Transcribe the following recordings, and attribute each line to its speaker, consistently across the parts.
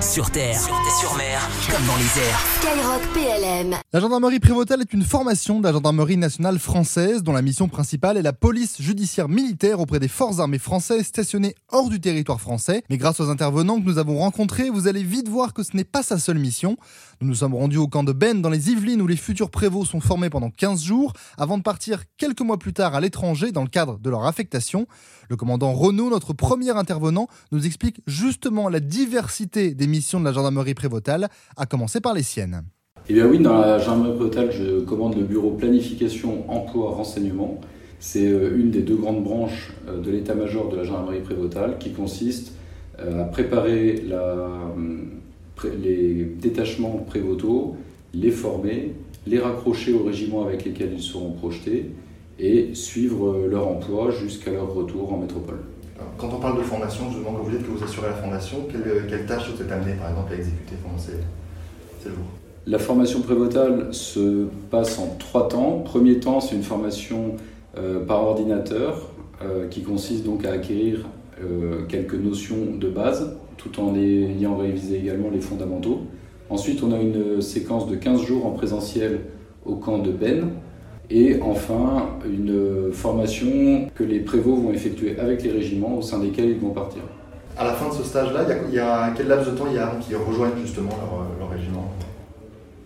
Speaker 1: Sur terre, sur, mer, comme dans les airs.
Speaker 2: Skyrock PLM.
Speaker 3: La gendarmerie prévôtale est une formation de la gendarmerie nationale française dont la mission principale est la police judiciaire militaire auprès des forces armées françaises stationnées hors du territoire français. Mais grâce aux intervenants que nous avons rencontrés, vous allez vite voir que ce n'est pas sa seule mission. Nous nous sommes rendus au camp de Ben dans les Yvelines où les futurs prévôts sont formés pendant 15 jours avant de partir quelques mois plus tard à l'étranger dans le cadre de leur affectation. Le commandant Renaud, notre premier intervenant, nous explique justement la diversité des missions de la gendarmerie prévôtale, à commencer par les siennes.
Speaker 4: Eh bien oui, dans la gendarmerie prévôtale, je commande le bureau planification, emploi, renseignement. C'est euh, une des deux grandes branches euh, de l'état-major de la gendarmerie prévôtale qui consiste euh, à préparer les détachements prévôtaux, les former, les raccrocher aux régiments avec lesquels ils seront projetés et suivre leur emploi jusqu'à leur retour en métropole.
Speaker 5: Quand on parle de formation, je demande, vous dites que vous assurez la formation, quelles quelle tâches vous êtes amené par exemple à exécuter pendant ces, jours?
Speaker 4: La formation prévotale se passe en trois temps. Premier temps, c'est une formation euh, par ordinateur euh, qui consiste donc à acquérir euh, quelques notions de base tout en ayant révisé également les fondamentaux. Ensuite, on a une séquence de 15 jours en présentiel au camp de Ben. Et enfin, une formation que les prévôts vont effectuer avec les régiments au sein desquels ils vont partir.
Speaker 5: À la fin de ce stage-là, il y, a quel laps de temps il y a qui rejoignent justement leur, leur régiment?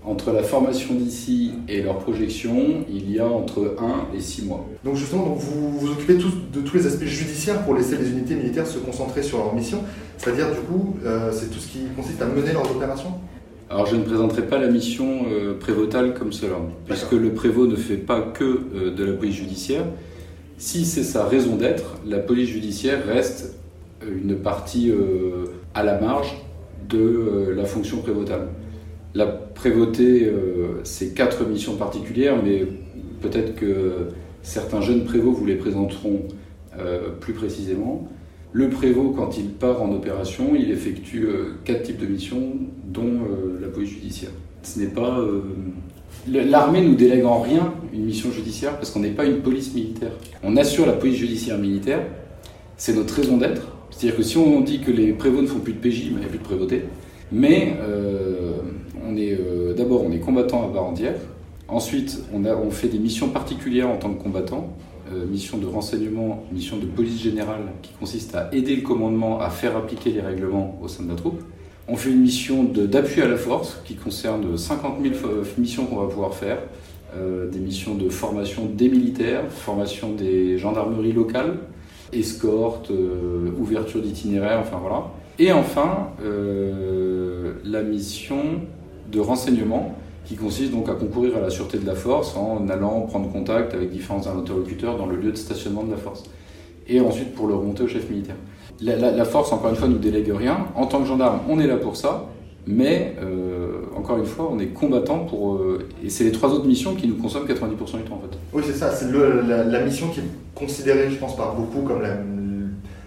Speaker 4: Entre la formation d'ici et leur projection, il y a entre 1 et 6 mois.
Speaker 5: Donc justement, donc vous vous occupez tous, de tous les aspects judiciaires pour laisser les unités militaires se concentrer sur leur mission. C'est-à-dire du coup, euh, c'est tout ce qui consiste à mener leurs opérations?
Speaker 4: Alors je ne présenterai pas la mission euh, prévotale comme cela, puisque le prévôt ne fait pas que euh, de la police judiciaire. Si c'est sa raison d'être, la police judiciaire reste une partie à la marge de la fonction prévotale. La prévôté, c'est quatre missions particulières, mais peut-être que certains jeunes prévôts vous les présenteront plus précisément. Le prévôt, quand il part en opération, il effectue euh, quatre types de missions, dont euh, la police judiciaire. Ce n'est pas. Euh, l'armée nous délègue en rien une mission judiciaire parce qu'on n'est pas une police militaire. On assure la police judiciaire militaire, c'est notre raison d'être. C'est-à-dire que si on dit que les prévôts ne font plus de PJ, il n'y a plus de prévôté. Mais on est d'abord on est combattant à part entière. Ensuite, on, a, on fait des missions particulières en tant que combattant. Euh, mission de renseignement, mission de police générale qui consiste à aider le commandement à faire appliquer les règlements au sein de la troupe. On fait une mission d'appui à la force qui concerne 50 000 missions qu'on va pouvoir faire, euh, des missions de formation des militaires, formation des gendarmeries locales, escorte, euh, ouverture d'itinéraire, enfin voilà. Et enfin, la mission de renseignement qui consiste donc à concourir à la sûreté de la force en allant prendre contact avec différents interlocuteurs dans le lieu de stationnement de la force. Et ensuite pour le remonter au chef militaire. La, force, encore une fois, nous délègue rien. En tant que gendarme, on est là pour ça, mais euh, encore une fois, on est combattant pour. Euh, et c'est les trois autres missions qui nous consomment 90% du temps en fait.
Speaker 5: Oui, c'est ça. C'est la, la, mission qui est considérée, je pense, par beaucoup comme la.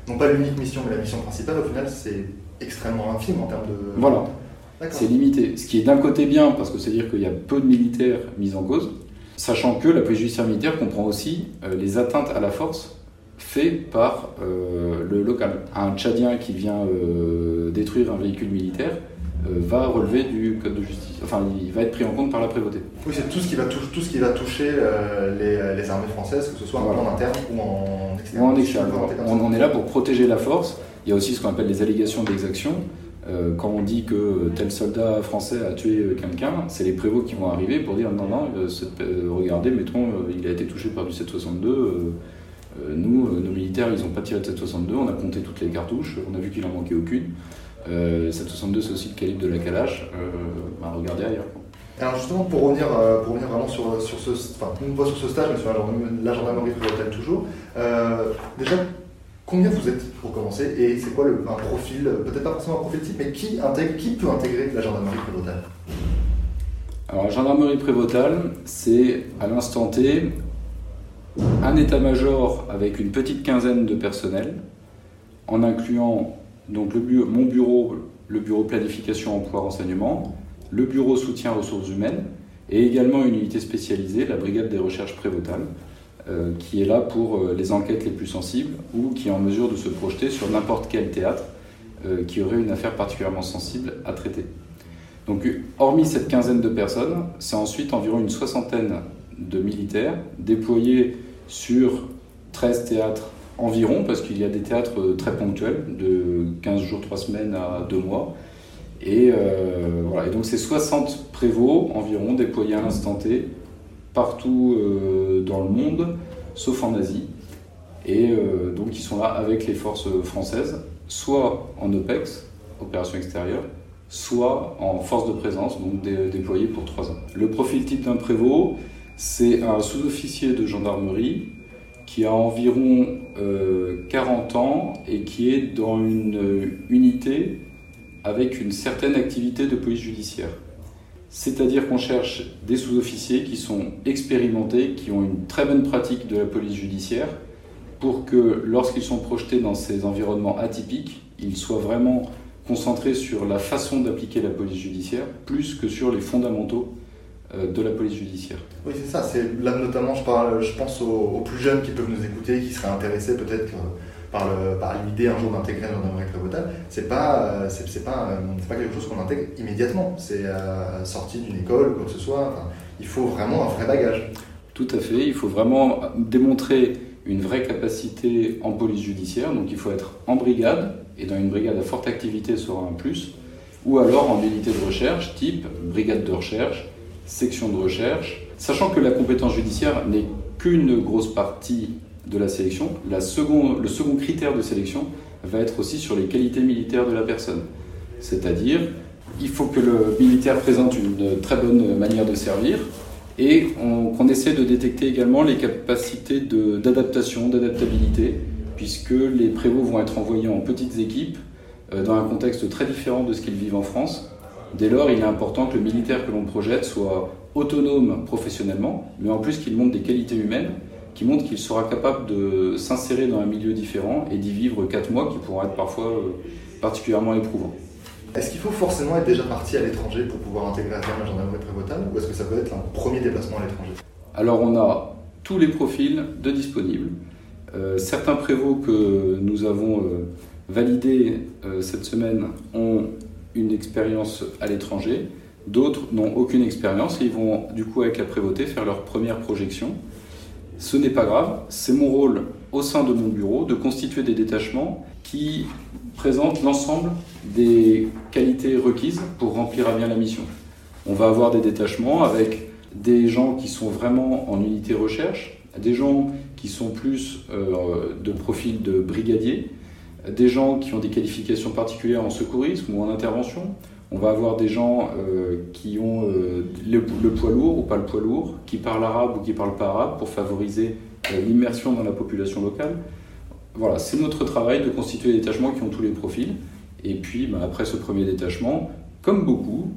Speaker 5: Non pas l'unique mission, mais la mission principale, au final, c'est extrêmement infime en termes de.
Speaker 4: Voilà. C'est limité. Ce qui est d'un côté bien, parce que c'est-à-dire qu'il y a peu de militaires mis en cause, sachant que la police judiciaire militaire comprend aussi euh, les atteintes à la force faites par euh, le local. Un Tchadien qui vient euh, détruire un véhicule militaire va relever du code de justice. Enfin, il va être pris en compte par la prévôté.
Speaker 5: Oui, c'est tout ce qui va, toucher, tout ce qui va toucher les, armées françaises, que ce soit en interne ou en externe.
Speaker 4: Ou en externe. On, on, est là pour protéger la force. Il y a aussi ce qu'on appelle les allégations d'exaction. Euh, quand on dit que tel soldat français a tué quelqu'un, c'est les prévôts qui vont arriver pour dire non, non, euh, euh, regardez, mettons, il a été touché par du 762. nous, nos militaires, ils n'ont pas tiré de 762, on a compté toutes les cartouches, on a vu qu'il en manquait aucune. 762, c'est aussi le calibre de la Kalash. Bah, regardez ailleurs.
Speaker 5: Alors justement, pour revenir, pour revenir vraiment sur, sur ce, enfin, fois sur ce stage, mais sur la gendarmerie prévôtale toujours, déjà, Combien vous êtes pour commencer et c'est quoi le, un profil, peut-être pas forcément un profil type, mais qui, peut intégrer la gendarmerie prévotale?
Speaker 4: Alors la gendarmerie prévotale, c'est à l'instant T un état-major avec une petite quinzaine de personnels, en incluant donc mon bureau, le bureau planification emploi renseignement, le bureau soutien ressources humaines et également une unité spécialisée, la brigade des recherches prévotales, qui est là pour euh, les enquêtes les plus sensibles ou qui est en mesure de se projeter sur n'importe quel théâtre euh, qui auraient une affaire particulièrement sensible à traiter. Donc, hormis cette quinzaine de personnes, c'est ensuite environ une soixantaine de militaires déployés sur 13 théâtres environ, parce qu'il y a des théâtres très ponctuels, de 15 jours, 3 semaines à 2 mois. Et, euh, voilà. et donc, c'est 60 prévôts environ déployés à l'instant T partout euh, dans le monde, sauf en Asie. Et euh, donc, ils sont là avec les forces françaises, soit en OPEX, opération extérieure, soit en force de présence, donc déployé pour trois ans. Le profil type d'un prévôt, c'est un sous-officier de gendarmerie qui a environ 40 ans et qui est dans une unité avec une certaine activité de police judiciaire. C'est-à-dire qu'on cherche des sous-officiers qui sont expérimentés, qui ont une très bonne pratique de la police judiciaire, pour que lorsqu'ils sont projetés dans ces environnements atypiques, ils soient vraiment concentrés sur la façon d'appliquer la police judiciaire, plus que sur les fondamentaux euh, de la police judiciaire.
Speaker 5: Oui, c'est ça. Là notamment, je, pense aux, plus jeunes qui peuvent nous écouter, qui seraient intéressés peut-être par, l'idée un jour d'intégrer un gendarmerie prévotale, c'est pas, euh, c'est, pas, euh, pas quelque chose qu'on intègre immédiatement. C'est euh, sorti d'une école quoi que ce soit. il faut vraiment un vrai bagage.
Speaker 4: Tout à fait. Il faut vraiment démontrer une vraie capacité en police judiciaire. Donc il faut être en brigade, et dans une brigade à forte activité sera un plus, ou alors en unité de recherche, type brigade de recherche, section de recherche, sachant que la compétence judiciaire n'est qu'une grosse partie de la sélection. Le second critère de sélection va être aussi sur les qualités militaires de la personne. C'est-à-dire, il faut que le militaire présente une très bonne manière de servir et qu'on essaie de détecter également les capacités d'adaptation, d'adaptabilité, puisque les prévôts vont être envoyés en petites équipes euh, dans un contexte très différent de ce qu'ils vivent en France. Dès lors, il est important que le militaire que l'on projette soit autonome professionnellement, mais en plus qu'il montre des qualités humaines qui montre qu'il sera capable de s'insérer dans un milieu différent et d'y vivre quatre mois qui pourront être parfois euh, particulièrement éprouvants.
Speaker 5: Est-ce qu'il faut forcément être déjà parti à l'étranger pour pouvoir intégrer à terme la gendarmerie prévotale ou est-ce que ça peut être un premier déplacement à l'étranger?
Speaker 4: Alors on a tous les profils de disponibles. Euh, certains prévôts que nous avons euh, validés cette semaine ont une expérience à l'étranger, d'autres n'ont aucune expérience et ils vont du coup avec la prévôté faire leur première projection. Ce n'est pas grave, c'est mon rôle au sein de mon bureau de constituer des détachements qui présentent l'ensemble des qualités requises pour remplir à bien la mission. On va avoir des détachements avec des gens qui sont vraiment en unité recherche, des gens qui sont plus euh, de profil de brigadier, des gens qui ont des qualifications particulières en secourisme ou en intervention, on va avoir des gens euh, qui ont euh, le, poids lourd ou pas le poids lourd, qui parlent arabe ou qui parlent pas arabe pour favoriser euh, l'immersion dans la population locale. Voilà, c'est notre travail de constituer des détachements qui ont tous les profils. Et puis, bah, après ce premier détachement, comme beaucoup,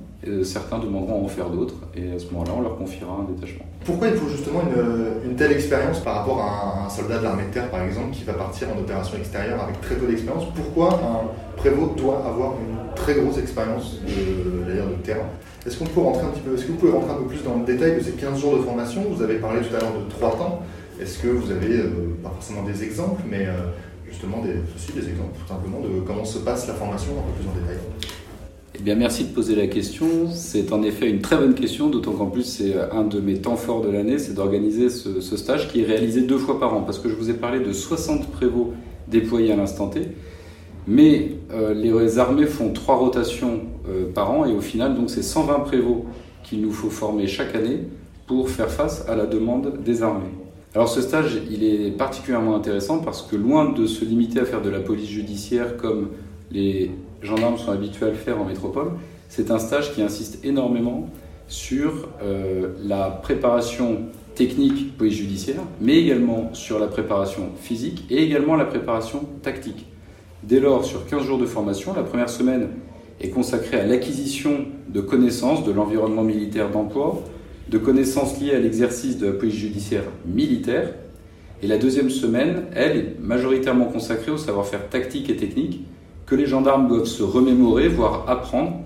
Speaker 4: certains demanderont à en faire d'autres, et à ce moment-là, on leur confiera un détachement.
Speaker 5: Pourquoi il faut justement une, une telle expérience par rapport à un, soldat de l'armée de terre, par exemple, qui va partir en opération extérieure avec très peu d'expérience? Pourquoi un prévôt doit avoir une très grosse expérience de, de terrain. Est-ce qu'on peut rentrer un petit peu, est-ce que vous pouvez rentrer un peu plus dans le détail de ces 15 jours de formation? Vous avez parlé tout à l'heure de 3 temps. Est-ce que vous avez, euh, pas forcément des exemples, mais euh, justement des, aussi des exemples tout simplement de comment se passe la formation un peu plus en détail?
Speaker 4: Eh bien, merci de poser la question. C'est en effet une très bonne question, d'autant qu'en plus, c'est un de mes temps forts de l'année, c'est d'organiser ce, ce, stage qui est réalisé deux fois par an. Parce que je vous ai parlé de 60 prévôts déployés à l'instant T. Mais euh, les armées font trois rotations euh, par an et au final, donc c'est 120 prévôts qu'il nous faut former chaque année pour faire face à la demande des armées. Alors ce stage, il est particulièrement intéressant parce que loin de se limiter à faire de la police judiciaire comme les gendarmes sont habitués à le faire en métropole, c'est un stage qui insiste énormément sur euh, la préparation technique police judiciaire, mais également sur la préparation physique et également la préparation tactique. Dès lors, sur 15 jours de formation, la première semaine est consacrée à l'acquisition de connaissances de l'environnement militaire d'emploi, de connaissances liées à l'exercice de la police judiciaire militaire. Et la deuxième semaine, elle, est majoritairement consacrée au savoir-faire tactique et technique que les gendarmes doivent se remémorer, voire apprendre,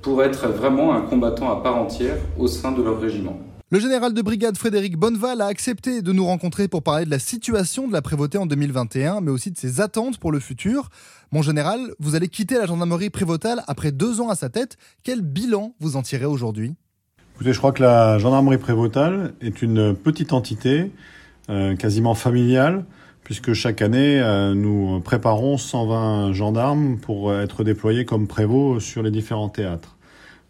Speaker 4: pour être vraiment un combattant à part entière au sein de leur régiment.
Speaker 3: Le général de brigade Frédéric Bonneval a accepté de nous rencontrer pour parler de la situation de la prévôté en 2021, mais aussi de ses attentes pour le futur. Mon général, vous allez quitter la gendarmerie prévôtale après deux ans à sa tête. Quel bilan vous en tirez aujourd'hui?
Speaker 2: Écoutez, je crois que la gendarmerie prévôtale est une petite entité, euh, quasiment familiale, puisque chaque année, euh, nous préparons 120 gendarmes pour être déployés comme prévôts sur les différents théâtres.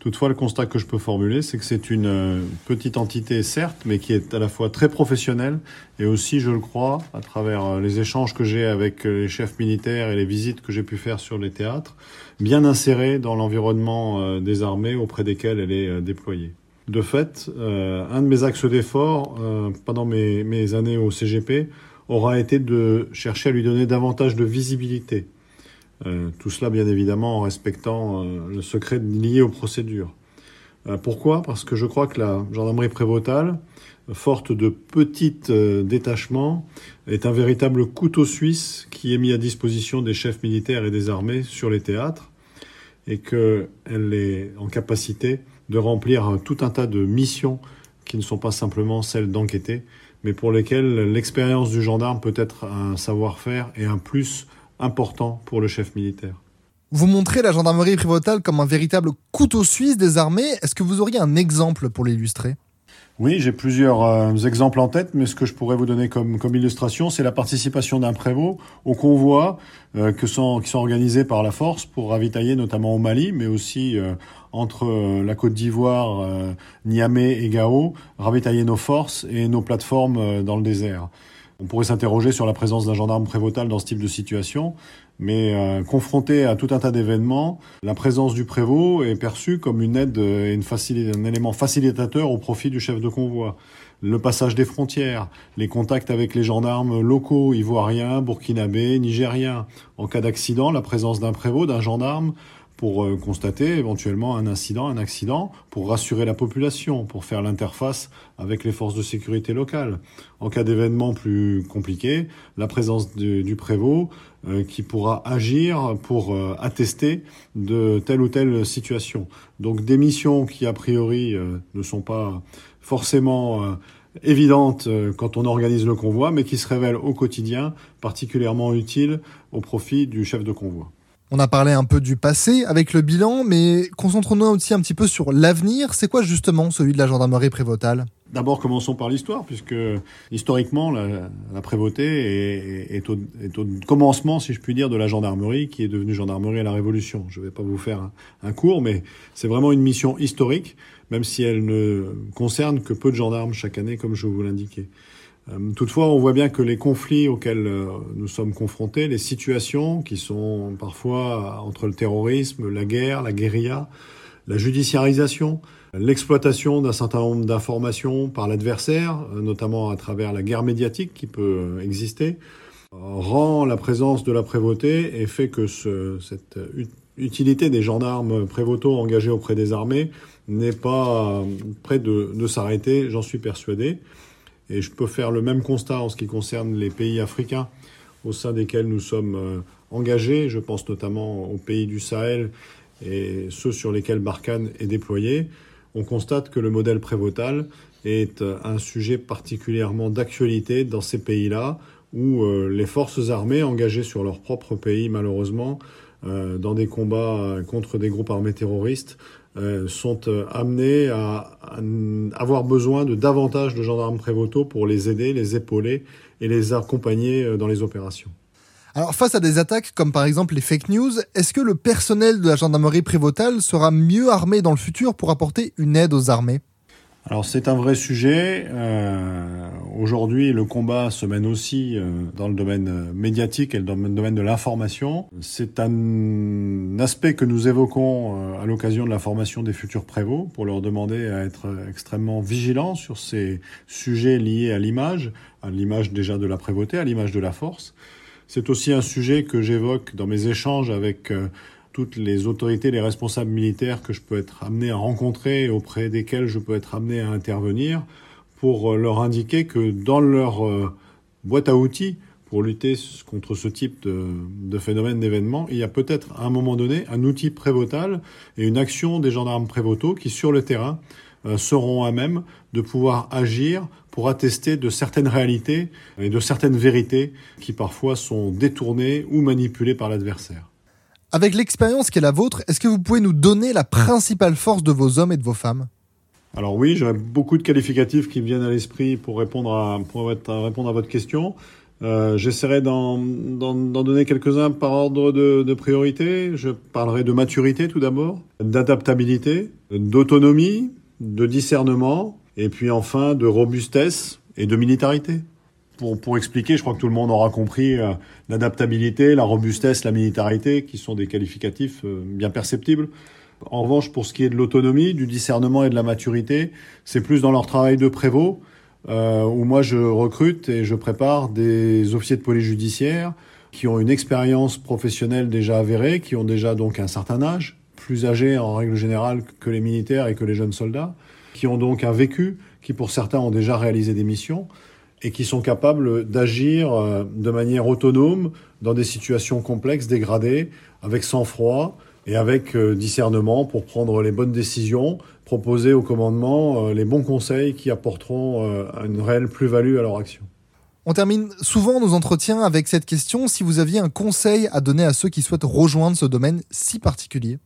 Speaker 2: Toutefois, le constat que je peux formuler, c'est que c'est une euh, petite entité, certes, mais qui est à la fois très professionnelle et aussi, je le crois, à travers euh, les échanges que j'ai avec euh, les chefs militaires et les visites que j'ai pu faire sur les théâtres, bien insérée dans l'environnement des armées auprès desquelles elle est déployée. De fait, un de mes axes d'effort pendant mes, mes années au CGP aura été de chercher à lui donner davantage de visibilité euh, tout cela, bien évidemment, en respectant euh, le secret lié aux procédures. Euh, pourquoi? Parce que je crois que la gendarmerie prévôtale, forte de petits détachements, est un véritable couteau suisse qui est mis à disposition des chefs militaires et des armées sur les théâtres et qu'elle est en capacité de remplir tout un tas de missions qui ne sont pas simplement celles d'enquêter, mais pour lesquelles l'expérience du gendarme peut être un savoir-faire et un plus important pour le chef militaire.
Speaker 3: Vous montrez la gendarmerie prévôtale comme un véritable couteau suisse des armées. Est-ce que vous auriez un exemple pour l'illustrer?
Speaker 2: Oui, j'ai plusieurs euh, exemples en tête, mais ce que je pourrais vous donner comme, comme illustration, c'est la participation d'un prévôt aux convois euh, que sont, qui sont organisés par la force pour ravitailler notamment au Mali, mais aussi euh, entre la Côte d'Ivoire, Niamey et Gao, ravitailler nos forces et nos plateformes dans le désert. On pourrait s'interroger sur la présence d'un gendarme prévôtal dans ce type de situation, mais euh, confronté à tout un tas d'événements, la présence du prévôt est perçue comme une aide et une un élément facilitateur au profit du chef de convoi. Le passage des frontières, les contacts avec les gendarmes locaux, ivoiriens, burkinabés, nigériens. En cas d'accident, la présence d'un prévôt, d'un gendarme, pour euh, constater éventuellement un incident, un accident, pour rassurer la population, pour faire l'interface avec les forces de sécurité locales. En cas d'événement plus compliqué, la présence du, prévôt euh, qui pourra agir pour euh, attester de telle ou telle situation. Donc des missions qui a priori ne sont pas forcément évidentes quand on organise le convoi, mais qui se révèlent au quotidien particulièrement utiles au profit du chef de convoi.
Speaker 3: On a parlé un peu du passé avec le bilan, mais concentrons-nous aussi un petit peu sur l'avenir. C'est quoi justement celui de la gendarmerie prévôtale
Speaker 2: D'abord, commençons par l'histoire, puisque historiquement, la, la prévôté est, au, commencement, si je puis dire, de la gendarmerie, qui est devenue gendarmerie à la Révolution. Je ne vais pas vous faire un cours, mais c'est vraiment une mission historique, même si elle ne concerne que peu de gendarmes chaque année, comme je vous l'indiquais. Euh, toutefois, on voit bien que les conflits auxquels euh, nous sommes confrontés, les situations qui sont parfois entre le terrorisme, la guerre, la guérilla, la judiciarisation, l'exploitation d'un certain nombre d'informations par l'adversaire, euh, notamment à travers la guerre médiatique qui peut exister, rend la présence de la prévôté et fait que ce, cette utilité des gendarmes prévôtaux engagés auprès des armées n'est pas près de s'arrêter, j'en suis persuadé. Et je peux faire le même constat en ce qui concerne les pays africains au sein desquels nous sommes euh, engagés. Je pense notamment aux pays du Sahel et ceux sur lesquels Barkhane est déployé. On constate que le modèle prévotal est euh, un sujet particulièrement d'actualité dans ces pays-là où euh, les forces armées engagées sur leur propre pays, malheureusement, dans des combats contre des groupes armés terroristes, sont euh, amenés à, avoir besoin de davantage de gendarmes prévôtaux pour les aider, les épauler et les accompagner euh, dans les opérations.
Speaker 3: Alors face à des attaques comme par exemple les fake news, est-ce que le personnel de la gendarmerie prévôtale sera mieux armé dans le futur pour apporter une aide aux armées?
Speaker 2: Alors c'est un vrai sujet. Euh, Aujourd'hui, le combat se mène aussi euh, dans le domaine euh, médiatique et dans le domaine de l'information. C'est un aspect que nous évoquons euh, à l'occasion de la formation des futurs prévôts pour leur demander à être extrêmement vigilants sur ces sujets liés à l'image, à l'image déjà de la prévôté, à l'image de la force. C'est aussi un sujet que j'évoque dans mes échanges avec toutes les autorités, les responsables militaires que je peux être amené à rencontrer et auprès desquels je peux être amené à intervenir pour euh, leur indiquer que dans leur euh, boîte à outils pour lutter contre ce type de, phénomène d'événement, il y a peut-être à un moment donné un outil prévotal et une action des gendarmes prévotaux qui, sur le terrain, euh, seront à même de pouvoir agir pour attester de certaines réalités et de certaines vérités qui parfois sont détournées ou manipulées par l'adversaire.
Speaker 3: Avec l'expérience qui est la vôtre, est-ce que vous pouvez nous donner la principale force de vos hommes et de vos femmes?
Speaker 2: Alors oui, j'ai beaucoup de qualificatifs qui me viennent à l'esprit pour répondre à, répondre à votre question. Euh, J'essaierai d'en donner quelques-uns par ordre de, de, priorité. Je parlerai de maturité tout d'abord, d'adaptabilité, d'autonomie, de discernement, et puis enfin de robustesse et de militarité. Pour, pour expliquer, je crois que tout le monde aura compris euh, l'adaptabilité, la robustesse, la militarité, qui sont des qualificatifs euh, bien perceptibles. En revanche, pour ce qui est de l'autonomie, du discernement et de la maturité, c'est plus dans leur travail de prévôt, euh, où moi je recrute et je prépare des officiers de police judiciaire qui ont une expérience professionnelle déjà avérée, qui ont déjà donc un certain âge, plus âgés en règle générale que les militaires et que les jeunes soldats, qui ont donc un vécu, qui pour certains ont déjà réalisé des missions et qui sont capables d'agir euh, de manière autonome dans des situations complexes, dégradées, avec sang-froid et avec euh, discernement pour prendre les bonnes décisions, proposer au commandement euh, les bons conseils qui apporteront une réelle plus-value à leur action.
Speaker 3: On termine souvent nos entretiens avec cette question, si vous aviez un conseil à donner à ceux qui souhaitent rejoindre ce domaine si particulier?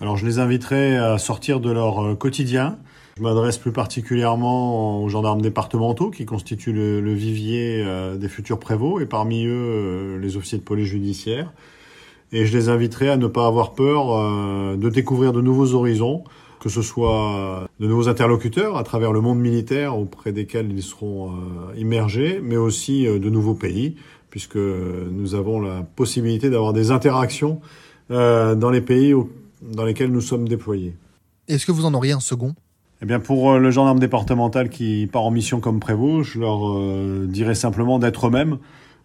Speaker 2: Alors je les inviterai à sortir de leur quotidien, je m'adresse plus particulièrement aux gendarmes départementaux qui constituent le, vivier euh, des futurs prévôts et parmi eux euh, les officiers de police judiciaire. Et je les inviterai à ne pas avoir peur euh, de découvrir de nouveaux horizons, que ce soit de nouveaux interlocuteurs à travers le monde militaire auprès desquels ils seront immergés, mais aussi de nouveaux pays, puisque nous avons la possibilité d'avoir des interactions dans les pays dans lesquels nous sommes déployés.
Speaker 3: Est-ce que vous en auriez un second?
Speaker 2: Eh bien, pour euh, le gendarme départemental qui part en mission comme prévôt, je leur euh, dirais simplement d'être eux-mêmes,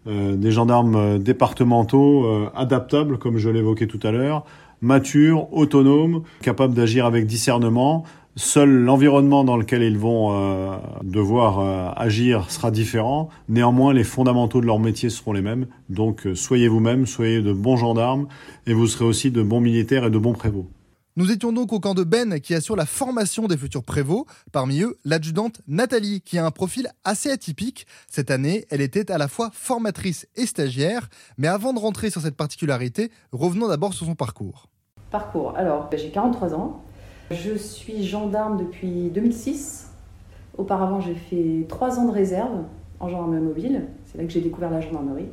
Speaker 2: euh, des gendarmes départementaux adaptables, comme je l'évoquais tout à l'heure, matures, autonomes, capables d'agir avec discernement. Seul l'environnement dans lequel ils vont devoir agir sera différent. Néanmoins, les fondamentaux de leur métier seront les mêmes. Donc, soyez vous-même, soyez de bons gendarmes, et vous serez aussi de bons militaires et de bons prévôts.
Speaker 3: Nous étions donc au camp de Ben qui assure la formation des futurs prévôts. Parmi eux, l'adjudante Nathalie qui a un profil assez atypique. Cette année, elle était à la fois formatrice et stagiaire. Mais avant de rentrer sur cette particularité, revenons d'abord sur son parcours.
Speaker 6: Parcours. Alors, j'ai 43 ans. Je suis gendarme depuis 2006. Auparavant, j'ai fait 3 ans de réserve en gendarmerie mobile. C'est là que j'ai découvert la gendarmerie.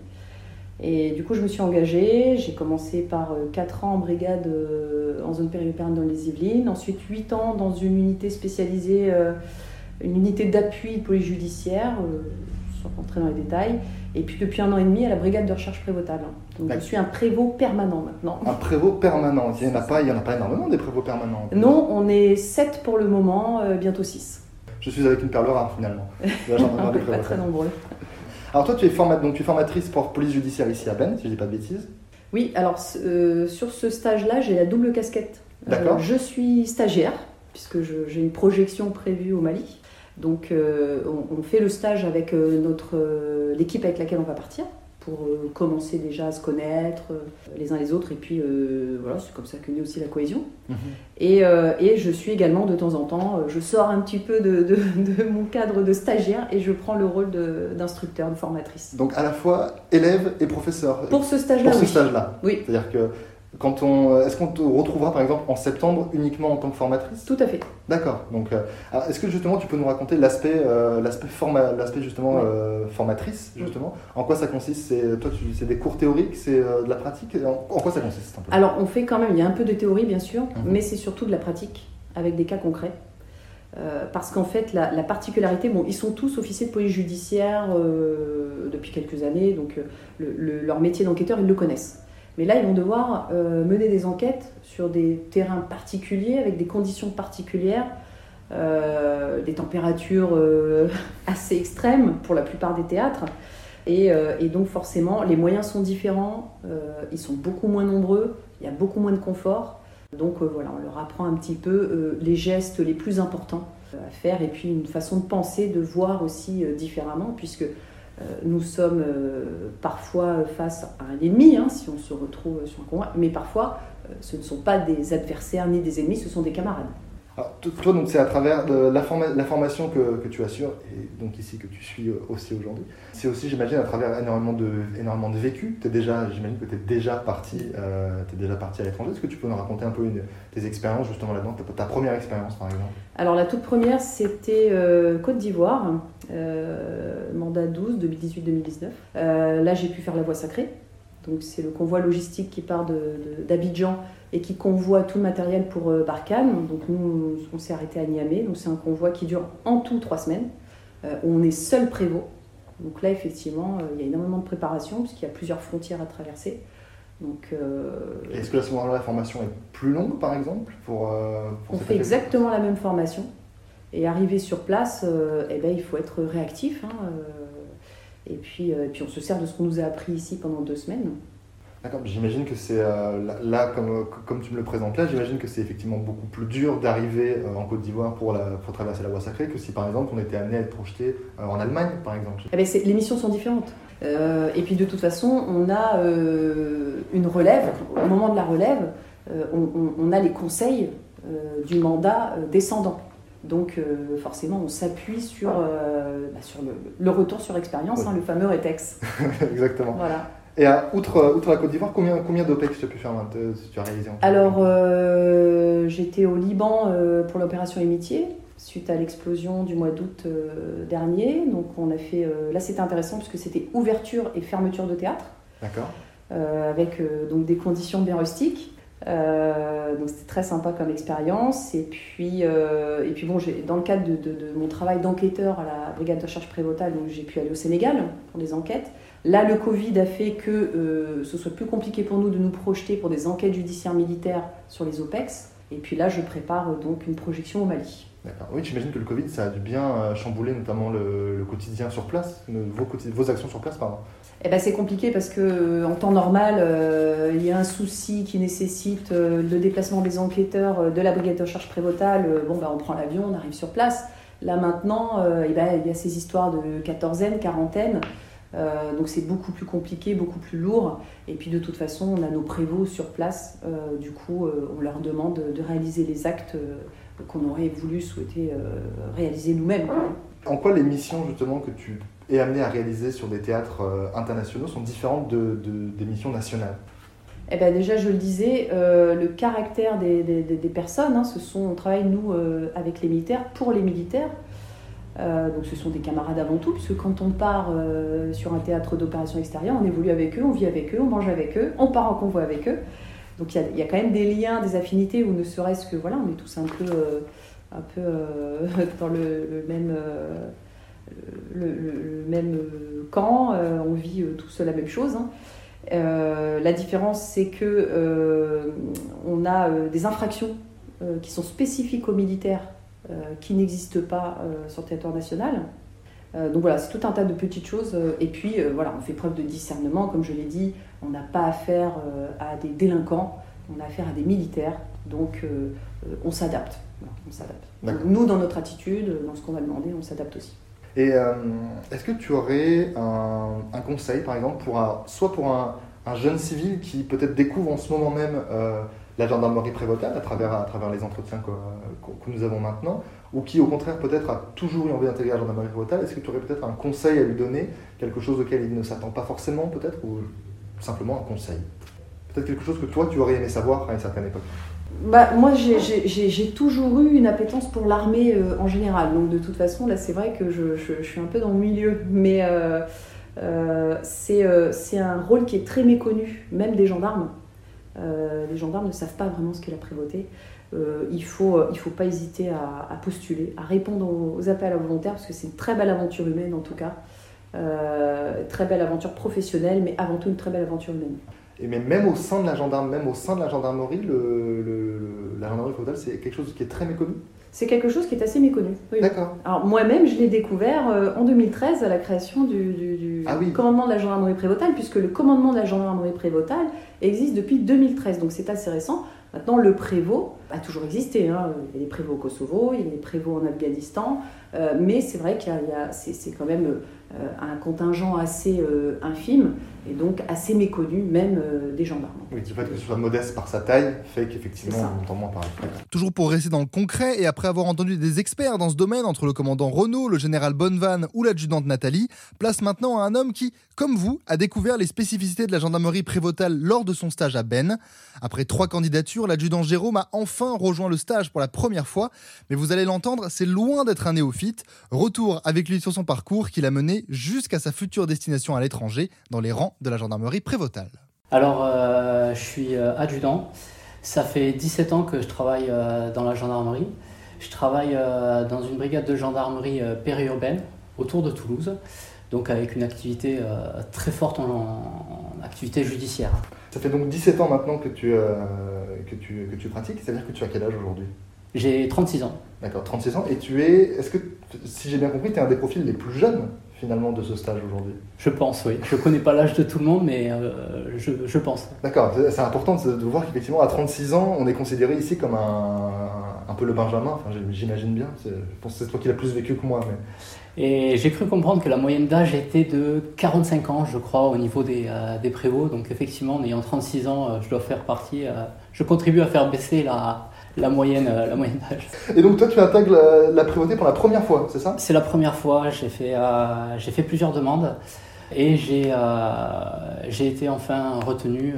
Speaker 6: Et du coup, je me suis engagée. J'ai commencé par 4 euh, ans en brigade euh, en zone périurbaine dans les Yvelines. Ensuite, 8 ans dans une unité spécialisée, euh, une unité d'appui de police judiciaire, sans rentrer dans les détails. Et puis depuis un an et demi à la brigade de recherche prévotable. Donc je suis un prévôt permanent maintenant.
Speaker 5: Un prévôt permanent Il n'y en, a pas, il y en a pas énormément des prévôts permanents.
Speaker 6: Non, on est 7 pour le moment, bientôt 6.
Speaker 5: Je suis avec une perle rare finalement.
Speaker 6: pas très nombreux.
Speaker 5: Alors toi, tu es, donc, tu es formatrice pour police judiciaire ici à Ben, si je ne dis pas de bêtises.
Speaker 6: Oui, alors euh, sur ce stage-là, j'ai la double casquette.
Speaker 5: Euh, D'accord.
Speaker 6: je suis stagiaire, puisque j'ai une projection prévue au Mali. Donc euh, on, fait le stage avec notre l'équipe avec laquelle on va partir pour euh, commencer déjà à se connaître euh, les uns les autres. Et puis euh, voilà, c'est comme ça que naît aussi la cohésion. Mhm. Et, et, je suis également de temps en temps, je sors un petit peu de, de, mon cadre de stagiaire et je prends le rôle d'instructeur, de, formatrice.
Speaker 5: Donc à la fois élève et professeur.
Speaker 6: Pour ce stage-là.
Speaker 5: Pour
Speaker 6: ce
Speaker 5: stage-là.
Speaker 6: Oui.
Speaker 5: C'est-à-dire que quand on, euh, est-ce qu'on te retrouvera par exemple en septembre uniquement en tant que formatrice?
Speaker 6: Tout à fait.
Speaker 5: D'accord. Donc, euh, est-ce que justement tu peux nous raconter l'aspect, euh, l'aspect, l'aspect justement formatrice justement? En quoi ça consiste? C'est toi, tu, c'est des cours théoriques, c'est de la pratique? En, quoi ça consiste
Speaker 6: Alors, on fait quand même, il y a un peu de théorie bien sûr, mhm. mais c'est surtout de la pratique avec des cas concrets. parce qu'en fait, la, particularité, bon, ils sont tous officiers de police judiciaire depuis quelques années, donc leur métier d'enquêteur, ils le connaissent. Mais là, ils vont devoir euh, mener des enquêtes sur des terrains particuliers, avec des conditions particulières, euh, des températures euh, assez extrêmes pour la plupart des théâtres. Et, donc forcément, les moyens sont différents, ils sont beaucoup moins nombreux, il y a beaucoup moins de confort. Donc voilà, on leur apprend un petit peu les gestes les plus importants à faire et puis une façon de penser, de voir aussi différemment, puisque nous sommes euh, parfois face à un ennemi, hein, si on se retrouve sur un combat, mais parfois euh, ce ne sont pas des adversaires ni des ennemis, ce sont des camarades.
Speaker 5: Alors, to- toi, c'est à travers la, forma- la formation que, tu assures, et donc ici que tu suis euh, aussi aujourd'hui. C'est aussi, j'imagine, à travers énormément de, énormément de vécu. Déjà, j'imagine que tu es déjà parti, euh, déjà parti à l'étranger. Est-ce que tu peux nous raconter un peu une, tes expériences justement là-dedans, ta, ta première expérience par exemple
Speaker 6: Alors la toute première, c'était euh, Côte d'Ivoire, euh, mandat 12, 2018-2019. Euh, là, j'ai pu faire la voie sacrée. Donc c'est le convoi logistique qui part de- de- d'Abidjan et qui convoie tout le matériel pour euh, Barkhane. Donc nous, on s'est arrêté à Niamey. Donc c'est un convoi qui dure en tout trois semaines, euh, où on est seul prévôt. Donc là, effectivement, euh, il y a énormément de préparation puisqu'il y a plusieurs frontières à traverser. Donc euh,
Speaker 5: Est-ce que à ce moment-là, la formation est plus longue par exemple pour, pour
Speaker 6: On fait exactement la même formation. Et arrivé sur place, eh ben, il faut être réactif. hein, et, puis, euh, et puis on se sert de ce qu'on nous a appris ici pendant deux semaines.
Speaker 5: D'accord, j'imagine que c'est euh, là, là, comme, comme tu me le présentes là, j'imagine que c'est effectivement beaucoup plus dur d'arriver euh, en Côte d'Ivoire pour, la- pour traverser la voie sacrée que si par exemple on était amené à être projeté euh, en Allemagne par exemple.
Speaker 6: Eh c'est- les missions sont différentes. Euh, et puis de toute façon, on a euh, une relève. Au moment de la relève, euh, on, on- on a les conseils euh, du mandat euh, descendant. Donc euh, forcément, on s'appuie sur, euh, bah, sur le, le retour sur expérience, hein, le fameux RETEX.
Speaker 5: Exactement.
Speaker 6: Voilà.
Speaker 5: Et à, outre, euh, outre la Côte d'Ivoire, combien, combien d'OPEX tu as pu faire si tu as réalisé en
Speaker 6: Alors, euh, j'étais au Liban pour l'opération Amitié, suite à l'explosion du mois d'août dernier. Donc, on a fait. là, c'était intéressant puisque c'était ouverture et fermeture de théâtre,
Speaker 5: D'accord.
Speaker 6: avec donc des conditions bien rustiques. Euh, donc, c'était très sympa comme expérience. Et puis, euh, et puis bon, dans le cadre de, mon travail d'enquêteur à la brigade de recherche prévotale, j'ai pu aller au Sénégal pour des enquêtes. Là, le Covid a fait que euh, ce soit plus compliqué pour nous de nous projeter pour des enquêtes judiciaires militaires sur les OPEX. Et puis là, je prépare donc une projection au Mali.
Speaker 5: Oui, j'imagine que le Covid, ça a dû bien chambouler notamment le, quotidien sur place, vos actions sur place, pardon.
Speaker 6: Eh ben, c'est compliqué parce que euh, en temps normal, euh, il y a un souci qui nécessite euh, le déplacement des enquêteurs de la brigade de recherche prévotale. Bon, bah, on prend l'avion, on arrive sur place. Là maintenant, eh ben, il y a ces histoires de quatorzaine, quarantaine. Donc c'est beaucoup plus compliqué, beaucoup plus lourd. Et puis de toute façon, on a nos prévôts sur place. Du coup, on leur demande de réaliser les actes qu'on aurait voulu souhaiter réaliser nous-mêmes.
Speaker 5: En quoi les missions justement que tu es amené à réaliser sur des théâtres euh, internationaux sont différentes de, de- des missions nationales
Speaker 6: Eh ben déjà, je le disais, euh, le caractère des, des- personnes, hein, ce sont, on travaille nous euh, avec les militaires, pour les militaires. Donc ce sont des camarades avant tout, puisque quand on part sur un théâtre d'opération extérieure, on évolue avec eux, on vit avec eux, on mange avec eux, on part en convoi avec eux. Donc il y y a quand même des liens, des affinités, ou ne serait-ce que, voilà, on est tous un peu, un peu dans le même... le, même euh, camp, euh, on vit euh, tous la même chose. hein. La différence, c'est que on a des infractions qui sont spécifiques aux militaires, qui n'existent pas sur le territoire national. Donc voilà, c'est tout un tas de petites choses. et puis voilà, on fait preuve de discernement, comme je l'ai dit. On n'a pas affaire à des délinquants, on a affaire à des militaires. Donc on s'adapte. Voilà, on s'adapte. Nous, dans notre attitude, dans ce qu'on va demander, on s'adapte aussi.
Speaker 5: Et euh, est-ce que tu aurais un, conseil, par exemple, pour un, soit pour un, un jeune civil qui peut-être découvre en ce moment même euh, la gendarmerie prévotale à travers, à travers les entretiens que, que- que nous avons maintenant, ou qui au contraire peut-être a toujours eu envie d'intégrer la gendarmerie prévotale, est-ce que tu aurais peut-être un conseil à lui donner, quelque chose auquel il ne s'attend pas forcément peut-être, ou simplement un conseil? Peut-être quelque chose que toi tu aurais aimé savoir à une certaine époque.
Speaker 6: Bah, moi, j'ai- toujours eu une appétence pour l'armée euh, en général. Donc, de toute façon, là, c'est vrai que je, je- suis un peu dans le milieu. Mais euh, euh, c'est un rôle qui est très méconnu, même des gendarmes. Les gendarmes ne savent pas vraiment ce qu'est la prévôté. Il ne faut, il faut pas hésiter à, postuler, à répondre aux, appels à volontaires, parce que c'est une très belle aventure humaine en tout cas. Très belle aventure professionnelle, mais avant tout une très belle aventure humaine.
Speaker 5: Et mais même au sein de la gendarme, même au sein de la gendarmerie, le, la gendarmerie prévotale, c'est quelque chose qui est très méconnu.
Speaker 6: C'est quelque chose qui est assez méconnu. Oui.
Speaker 5: D'accord.
Speaker 6: Alors moi-même, je l'ai découvert euh, en 2013 à la création du, du- du
Speaker 5: Ah oui.
Speaker 6: commandement de la gendarmerie prévotale, puisque le commandement de la gendarmerie prévotale existe depuis 2013, donc c'est assez récent. Maintenant, le prévôt, a toujours existé. Hein. Il y a des prévôts au Kosovo, il y a des prévôts en Afghanistan, mais c'est vrai qu'il y a, c'est quand même un contingent assez infime et donc assez méconnu même des gendarmes.
Speaker 5: Oui, le fait que ce soit modeste par sa taille fait qu'effectivement on entend moins parler.
Speaker 3: Toujours pour rester dans le concret et après avoir entendu des experts dans ce domaine entre le commandant Renault, le général Bonnevan ou l'adjudante Nathalie, place maintenant à un homme qui, comme vous, a découvert les spécificités de la gendarmerie prévotale lors de son stage à Ben. Après trois candidatures, l'adjudant Jérôme a enfin rejoint le stage pour la première fois, mais vous allez l'entendre, c'est loin d'être un néophyte. Retour avec lui sur son parcours qui l'a mené jusqu'à sa future destination à l'étranger, dans les rangs de la gendarmerie prévotale.
Speaker 7: Alors, euh, je suis euh, adjudant. Ça fait 17 ans que je travaille euh, dans la gendarmerie. Je travaille dans une brigade de gendarmerie périurbaine autour de Toulouse, donc avec une activité très forte en, activité judiciaire.
Speaker 5: Ça fait donc 17 ans maintenant que tu, que tu, que tu pratiques, c'est-à-dire que tu as quel âge aujourd'hui?
Speaker 7: J'ai 36 ans.
Speaker 5: D'accord, 36 ans. Et tu es, est-ce que, si j'ai bien compris, tu es un des profils les plus jeunes finalement de ce stage aujourd'hui?
Speaker 7: Je pense, oui. Je ne connais pas l'âge de tout le monde, mais euh, je, je, pense.
Speaker 5: D'accord, c'est important de, voir qu'effectivement à 36 ans, on est considéré ici comme un, un peu le Benjamin, enfin, j'imagine bien. Je pense que c'est toi qui l'as plus vécu que moi. Mais...
Speaker 7: Et j'ai cru comprendre que la moyenne d'âge était de 45 ans, je crois, au niveau des, euh, des prévôts. Donc effectivement, en ayant 36 ans, euh, je dois faire partie, je contribue à faire baisser la, la moyenne, euh, la moyenne d'âge.
Speaker 5: Et donc toi, tu intègres la, prévôté pour la première fois, c'est ça?
Speaker 7: C'est la première fois. J'ai fait, euh, j'ai fait plusieurs demandes et j'ai, euh, j'ai été enfin retenu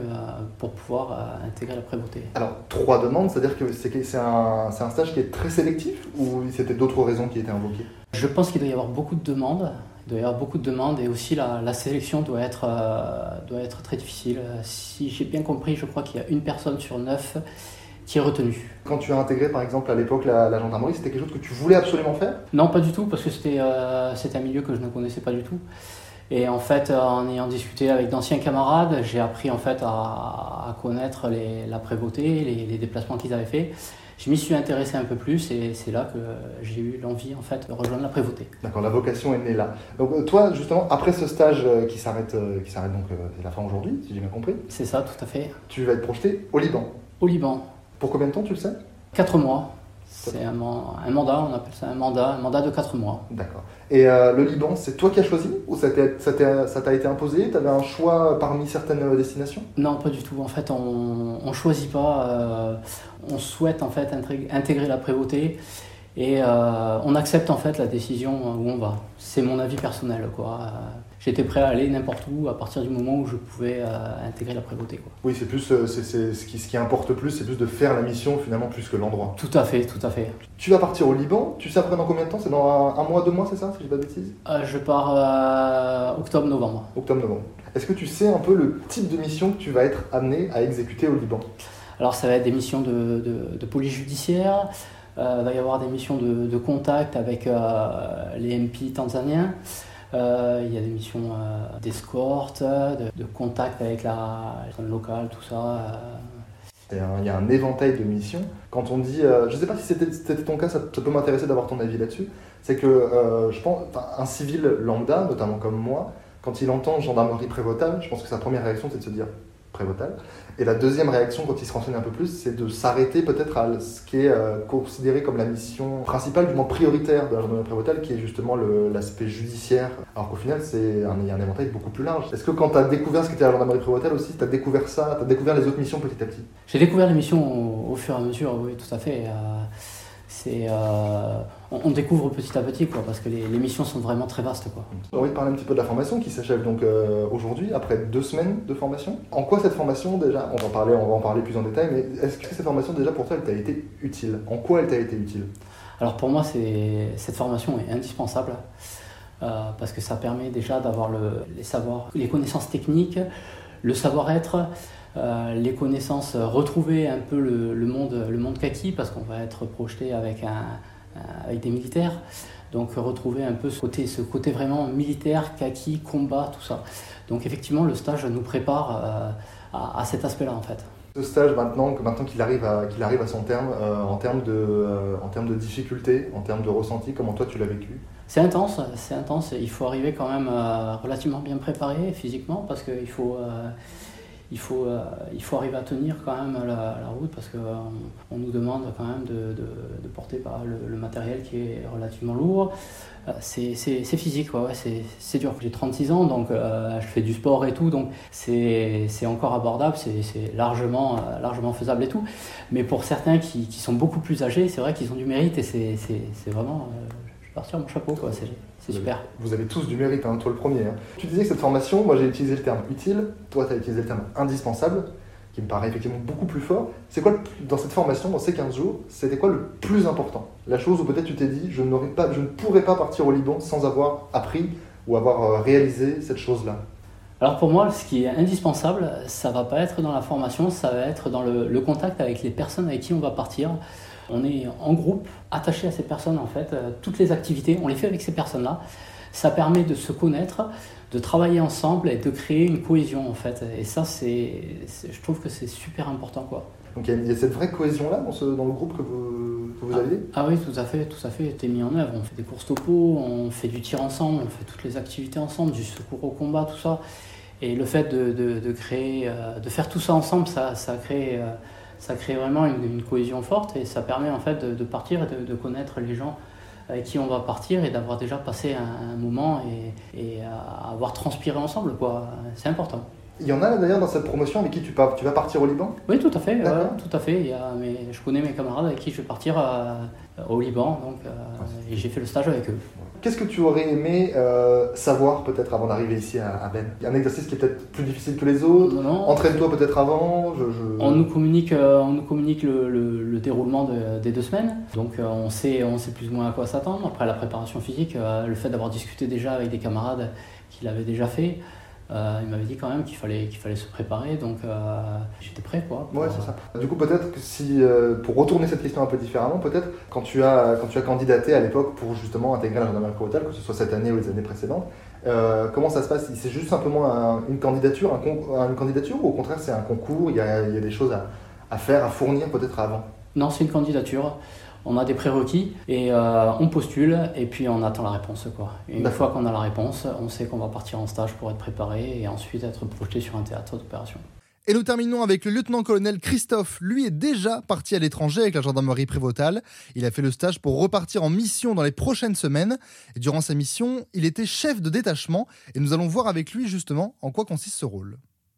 Speaker 7: pour pouvoir intégrer la prévôté.
Speaker 5: Alors, trois demandes, c'est-à-dire que c'est, c'est, un, c'est un stage qui est très sélectif ou c'était d'autres raisons qui étaient invoquées?
Speaker 7: Je pense qu'il doit y avoir beaucoup de demandes. Il doit y avoir beaucoup de demandes et aussi la, la sélection doit être, doit être très difficile. Si j'ai bien compris, je crois qu'il y a une personne sur neuf qui est retenu.
Speaker 5: Quand tu as intégré par exemple à l'époque la, gendarmerie, c'était quelque chose que tu voulais absolument faire?
Speaker 7: Non, pas du tout, parce que c'était euh, un milieu que je ne connaissais pas du tout. Et en fait, euh, en ayant discuté avec d'anciens camarades, j'ai appris en fait à, connaître les, la prévôté, les, déplacements qu'ils avaient fait. Je m'y suis intéressé un peu plus et c'est là que j'ai eu l'envie en fait de rejoindre la prévôté.
Speaker 5: D'accord, la vocation est née là. Donc euh, toi, justement, après ce stage euh, qui s'arrête, qui s'arrête donc c'est la fin aujourd'hui, si j'ai bien compris.
Speaker 7: C'est ça, tout à fait.
Speaker 5: Tu vas être projeté au Liban.
Speaker 7: Au Liban.
Speaker 5: Pour combien de temps, tu le sais?
Speaker 7: Quatre mois. C'est un, mandat, on appelle ça un mandat, un mandat de quatre mois.
Speaker 5: D'accord. Et euh, le Liban, c'est toi qui as choisi ou ça t'a été imposé? Tu avais un choix parmi certaines destinations?
Speaker 7: Non, pas du tout. En fait, on ne choisit pas. Euh, on souhaite en fait intégrer la prévôté et euh, on accepte en fait la décision où on va. C'est mon avis personnel. quoi j'étais prêt à aller n'importe où à partir du moment où je pouvais euh, intégrer la prévôté. Quoi.
Speaker 5: Oui, c'est plus, euh, c'est, ce, qui, ce qui importe plus, c'est plus de faire la mission finalement plus que l'endroit.
Speaker 7: Tout à fait, tout à fait.
Speaker 5: Tu vas partir au Liban, tu sais après dans combien de temps? C'est dans un, mois, deux mois, c'est ça, si je dis pas de bêtises?
Speaker 7: Euh, Je pars octobre-novembre.
Speaker 5: Octobre-novembre. Est-ce que tu sais un peu le type de mission que tu vas être amené à exécuter au Liban?
Speaker 7: Alors ça va être des missions de, de, police judiciaire, il va y avoir des missions de, de contact avec les MP tanzaniens. Euh, il y a des missions euh, d'escorte, de, contact avec la zone locale, tout ça.
Speaker 5: Euh. Il y a un éventail de missions. Quand on dit, je ne sais pas si c'était ton cas, ça, peut m'intéresser d'avoir ton avis là-dessus. C'est que je pense, un civil lambda, notamment comme moi, quand il entend gendarmerie prévotale, je pense que sa première réaction c'est de se dire Et la deuxième réaction, quand il se renseigne un peu plus, c'est de s'arrêter peut-être à ce qui est euh, considéré comme la mission principale, du moins prioritaire de la gendarmerie prévotale, qui est justement l'aspect judiciaire. Alors qu'au final, c'est un, un, éventail beaucoup plus large. Est-ce que quand tu as découvert ce qu'était la gendarmerie prévotale aussi, tu as découvert ça, tu as découvert les autres missions petit à petit?
Speaker 7: J'ai découvert les missions au, fur et à mesure, oui, tout à fait. Euh, c'est euh, on, découvre petit à petit quoi, parce que les, missions sont vraiment très vastes quoi.
Speaker 5: On va parler un petit peu de la formation qui s'achève donc euh, aujourd'hui après deux semaines de formation. En quoi cette formation déjà, on va en parler, on va en parler plus en détail, mais est-ce que cette formation déjà pour toi elle t'a été utile? En quoi elle t'a été utile?
Speaker 7: Alors pour moi c'est cette formation est indispensable. Euh, parce que ça permet déjà d'avoir le, les savoirs, les connaissances techniques, le savoir-être, euh, les connaissances, euh, retrouver un peu le, monde, le monde kaki, parce qu'on va être projeté avec, un, avec des militaires. Donc retrouver un peu ce côté, ce côté vraiment militaire, kaki, combat, tout ça. Donc effectivement, le stage nous prépare euh, à, cet aspect-là en fait.
Speaker 5: Ce stage maintenant, maintenant qu'il arrive à qu'il arrive à son terme, en termes de en termes de difficulté, en termes de ressenti, comment toi tu l'as vécu?
Speaker 7: C'est intense, c'est intense. Il faut arriver quand même relativement bien préparé physiquement parce qu'il faut il faut, euh, il faut arriver à tenir quand même la, route parce qu'on on nous demande quand même de, porter le, matériel qui est relativement lourd. Euh, c'est physique, ouais, c'est dur. J'ai 36 ans, donc euh, je fais du sport et tout, donc c'est encore abordable, c'est largement, largement faisable et tout. Mais pour certains qui, sont beaucoup plus âgés, c'est vrai qu'ils ont du mérite et c'est vraiment, partir mon chapeau, quoi. C'est super.
Speaker 5: vous avez tous du mérite, hein, toi le premier. Hein. Tu disais que cette formation, moi j'ai utilisé le terme utile, toi tu as utilisé le terme indispensable, qui me paraît effectivement beaucoup plus fort. C'est quoi, dans cette formation, dans ces 15 jours, c'était quoi le plus important? La chose où peut-être tu t'es dit, je, pas, je ne pourrais pas partir au Liban sans avoir appris ou avoir euh, réalisé cette chose-là?
Speaker 7: Alors pour moi, ce qui est indispensable, ça va pas être dans la formation, ça va être dans le contact avec les personnes avec qui on va partir. On est en groupe, attaché à ces personnes en fait. Euh, toutes les activités, on les fait avec ces personnes-là. Ça permet de se connaître, de travailler ensemble et de créer une cohésion en fait. Et ça, c'est, je trouve que c'est super important quoi.
Speaker 5: Donc il y, a cette vraie cohésion-là dans, dans, le groupe que vous, que vous
Speaker 7: ah,
Speaker 5: aviez?
Speaker 7: Ah oui, tout à fait, tout à fait, été mis en œuvre. On fait des courses topo, on fait du tir ensemble, on fait toutes les activités ensemble, du secours au combat, tout ça. Et le fait de, de, créer, euh, de faire tout ça ensemble, ça, ça crée euh, ça crée vraiment une, cohésion forte et ça permet en fait de, partir et de, connaître les gens avec qui on va partir et d'avoir déjà passé un, moment et, avoir transpiré ensemble. quoi. C'est important.
Speaker 5: Il y en a d'ailleurs dans cette promotion avec qui tu, tu vas partir au Liban?
Speaker 7: Oui, tout à fait. tout à fait. Il y a, mais je connais mes camarades avec qui je vais partir euh, au Liban donc, euh, et j'ai fait le stage avec eux.
Speaker 5: Qu'est-ce que tu aurais aimé euh, savoir peut-être avant d'arriver ici à, Ben Un exercice qui est peut-être plus difficile que les autres. Entraîne-toi peut-être avant
Speaker 7: On nous communique, euh, on nous communique le, déroulement des deux semaines, donc euh, on, sait, on sait plus ou moins à quoi s'attendre. Après la préparation physique, le fait d'avoir discuté déjà avec des camarades qui l'avaient déjà fait, euh, il m'avait dit quand même qu'il fallait, qu'il fallait se préparer, donc euh, j'étais prêt. Quoi,
Speaker 5: Ouais, c'est ça. Du coup, peut-être que si, euh, pour retourner cette question un peu différemment, peut-être quand, tu as, quand tu as candidaté à l'époque pour justement intégrer la gendarmerie prévôtale, que ce soit cette année ou les années précédentes, comment ça se passe? C'est juste simplement une, candidature, un une candidature ou au contraire c'est un concours, il y a, y a des choses à, à faire, à fournir peut-être avant?
Speaker 7: Non, c'est une candidature on a des prérequis et euh, on postule et puis on attend la réponse. Quoi. une fois qu'on a la réponse, on sait qu'on va partir en stage pour être préparé et ensuite être projeté sur un théâtre d'opération.
Speaker 3: Et nous terminons avec le lieutenant-colonel Christophe. Lui est déjà parti à l'étranger avec la gendarmerie prévotale. Il a fait le stage pour repartir en mission dans les prochaines semaines. Et durant sa mission, il était chef de détachement. Et nous allons voir avec lui justement en quoi consiste ce rôle.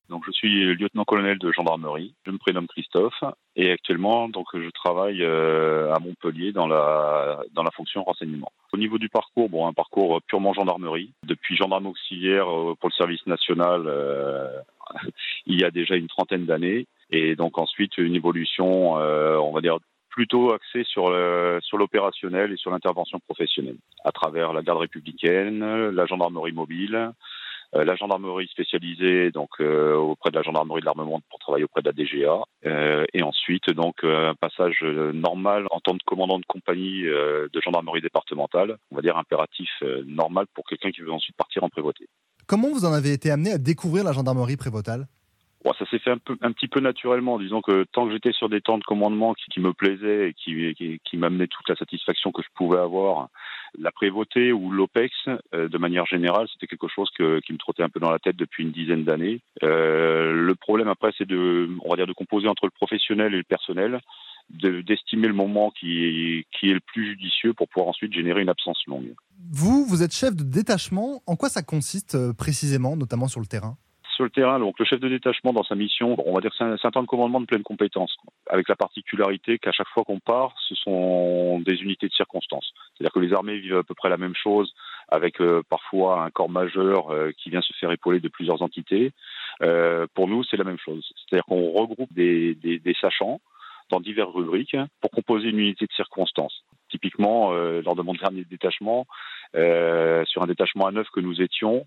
Speaker 8: Donc je suis lieutenant-colonel de gendarmerie. Je me prénomme Christophe et actuellement donc je travaille euh, à Montpellier dans la dans la fonction renseignement. Au niveau du parcours, bon un parcours purement gendarmerie. Depuis gendarme auxiliaire euh, pour le service national, euh, il y a déjà une trentaine d'années et donc ensuite une évolution, on va dire plutôt axée sur sur l'opérationnel et sur l'intervention professionnelle à travers la garde républicaine, la gendarmerie mobile, euh, la gendarmerie spécialisée donc euh, auprès de la gendarmerie de l'armement pour travailler auprès de la DGA euh, et ensuite donc un passage normal en tant que commandant de compagnie de gendarmerie départementale, on va dire impératif normal pour quelqu'un qui veut ensuite partir en prévôté.
Speaker 3: Comment vous en avez été amené à découvrir la gendarmerie prévôtale
Speaker 8: ça s'est fait un, petit peu naturellement. Disons que tant que j'étais sur des temps de commandement qui, me plaisaient et qui, m'amenaient toute la satisfaction que je pouvais avoir, la prévôté ou l'OPEX, euh, de manière générale, c'était quelque chose qui me trottait un peu dans la tête depuis une dizaine d'années. Euh, le problème après, c'est de, on va dire, de composer entre le professionnel et le personnel d'estimer le moment qui, qui est le plus judicieux pour pouvoir ensuite générer une absence longue.
Speaker 3: Vous, vous êtes chef de détachement. En quoi ça consiste euh, précisément, notamment sur le terrain?
Speaker 8: Sur le terrain, donc le chef de détachement dans sa mission, on va dire c'est un, temps de commandement de pleine compétence, avec la particularité qu'à chaque fois qu'on part, ce sont des unités de circonstance. C'est-à-dire que les armées vivent à peu près la même chose, avec euh, parfois un corps majeur euh, qui vient se faire épauler de plusieurs entités. Euh, pour nous, c'est la même chose. C'est-à-dire qu'on regroupe des, sachants dans diverses rubriques pour composer une unité de circonstance. Typiquement, lors de mon dernier détachement, sur un détachement à neuf que nous étions,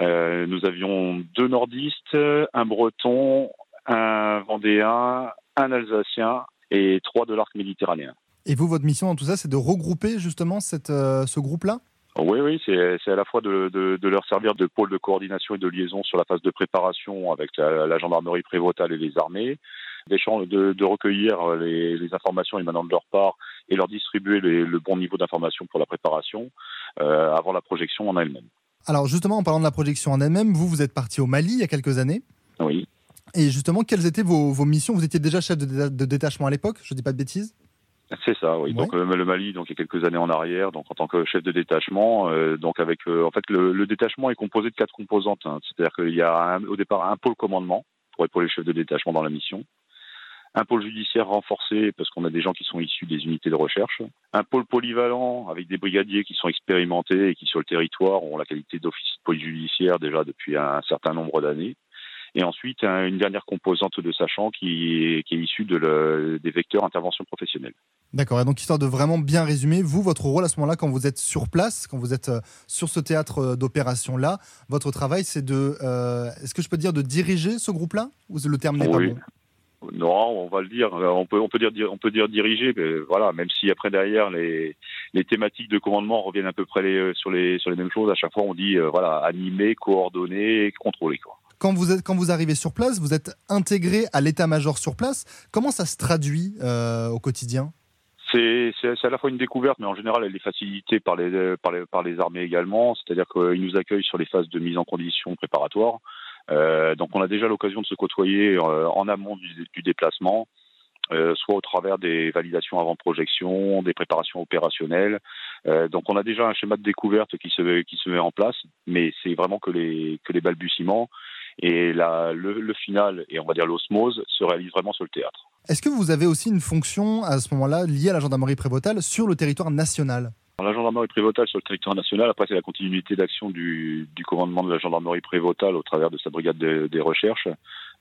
Speaker 8: euh, nous avions deux nordistes, un breton, un vendéen, un alsacien et trois de l'arc méditerranéen.
Speaker 3: Et vous, votre mission dans tout ça, c'est de regrouper justement cette, euh, ce groupe-là?
Speaker 8: Oui, oui, c'est à la fois de, de, leur servir de pôle de coordination et de liaison sur la phase de préparation avec la, gendarmerie prévotale et les armées, de, de recueillir les, les, informations émanant de leur part et leur distribuer le bon niveau d'information pour la préparation euh, avant la projection en elle-même.
Speaker 3: Alors justement, en parlant de la projection en elle-même, vous, vous êtes parti au Mali il y a quelques années.
Speaker 8: Oui.
Speaker 3: Et justement, quelles étaient vos, vos missions? Vous étiez déjà chef de, de détachement à l'époque, je dis pas de bêtises?
Speaker 8: C'est ça, oui. Donc le Mali, donc il y a quelques années en arrière, donc en tant que chef de détachement, euh, donc avec, euh, en fait, le, le, détachement est composé de quatre composantes. Hein. C'est-à-dire qu'il y a un, au départ un pôle commandement pour épauler les chefs de détachement dans la mission, un pôle judiciaire renforcé parce qu'on a des gens qui sont issus des unités de recherche, un pôle polyvalent avec des brigadiers qui sont expérimentés et qui sur le territoire ont la qualité d'office police judiciaire déjà depuis un certain nombre d'années, et ensuite une dernière composante de sachant qui est, qui est issue de le, des vecteurs intervention professionnelle.
Speaker 3: D'accord, et donc histoire de vraiment bien résumer, vous, votre rôle à ce moment-là, quand vous êtes sur place, quand vous êtes euh, sur ce théâtre euh, d'opération-là, votre travail, c'est de, euh, est-ce que je peux dire de diriger ce groupe-là Ou le terme n'est pas bon?
Speaker 8: Non, on va le dire. On peut, on peut dire, on peut dire diriger, mais voilà. Même si après derrière les, les thématiques de commandement reviennent à peu près les, sur les sur les mêmes choses. À chaque fois, on dit voilà animer, coordonner, contrôler quoi
Speaker 3: quand vous, êtes, quand vous arrivez sur place, vous êtes intégré à l'état-major sur place. Comment ça se traduit euh, au quotidien?
Speaker 8: C'est à la fois une découverte, mais en général, elle est facilitée par les, par les, par les armées également. C'est-à-dire qu'ils nous accueillent sur les phases de mise en condition préparatoires. Euh, donc, on a déjà l'occasion de se côtoyer euh, en amont du, déplacement, euh, soit au travers des validations avant projection, des préparations opérationnelles. Donc, on a déjà un schéma de découverte qui se, met en place, mais c'est vraiment que les, balbutiements. Et le, le, final, et on va dire l'osmose, se réalise vraiment sur le théâtre.
Speaker 3: Est-ce que vous avez aussi une fonction à ce moment-là liée à la gendarmerie prévotale sur le territoire national?
Speaker 8: La gendarmerie prévotale sur le territoire national, après c'est la continuité d'action du, commandement de la gendarmerie prévotale au travers de sa brigade de, des recherches.